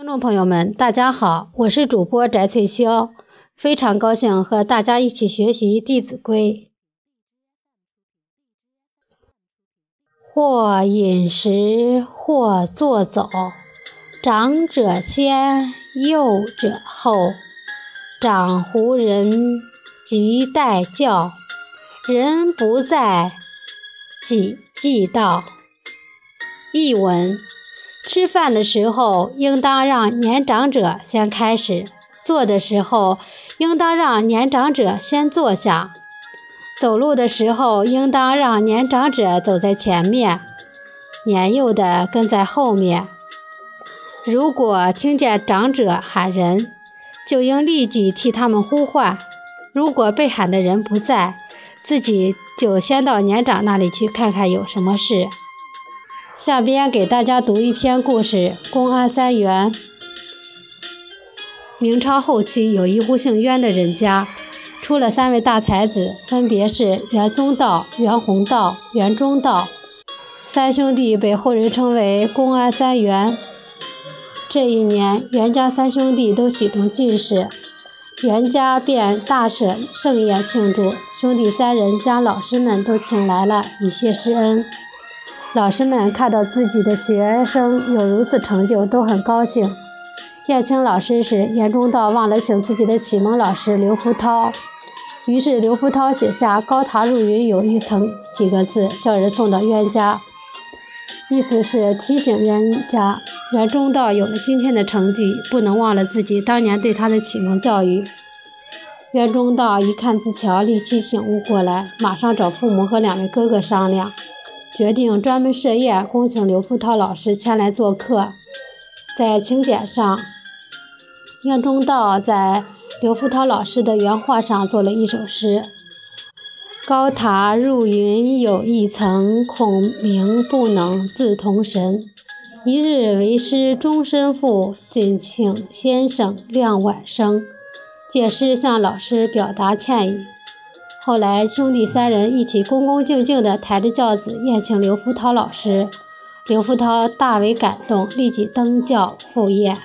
听众朋友们，大家好，我是主播翟翠霄，非常高兴和大家一起学习《弟子规》。或饮食，或坐走，长者先，幼者后。长胡人，即待教。人不在，己即到。译文。吃饭的时候，应当让年长者先开始；坐的时候，应当让年长者先坐下；走路的时候，应当让年长者走在前面，年幼的跟在后面。如果听见长者喊人，就应立即替他们呼唤；如果被喊的人不在，自己就先到年长那里去看看有什么事。下边给大家读一篇故事：公安三元。明朝后期，有一户姓袁的人家，出了三位大才子，分别是袁宗道、袁宏道、袁忠道。三兄弟被后人称为公安三元。这一年，袁家三兄弟都喜中进士，袁家便大设盛宴庆祝。兄弟三人将老师们都请来了，以谢师恩。老师们看到自己的学生有如此成就，都很高兴。宴请老师时，严忠道忘了请自己的启蒙老师刘福涛，于是刘福涛写下“高塔入云有一层”几个字，叫人送到冤家，意思是提醒冤家，袁忠道有了今天的成绩，不能忘了自己当年对他的启蒙教育。袁忠道一看字条，立即醒悟过来，马上找父母和两位哥哥商量。决定专门设宴，恭请刘福涛老师前来做客。在请柬上，袁忠道在刘福涛老师的原画上做了一首诗：“高塔入云有一层，孔明不能自通神。一日为师终身负，敬请先生谅晚生。”借诗向老师表达歉意。后来，兄弟三人一起恭恭敬敬地抬着轿子宴请刘福涛老师。刘福涛大为感动，立即登轿赴宴。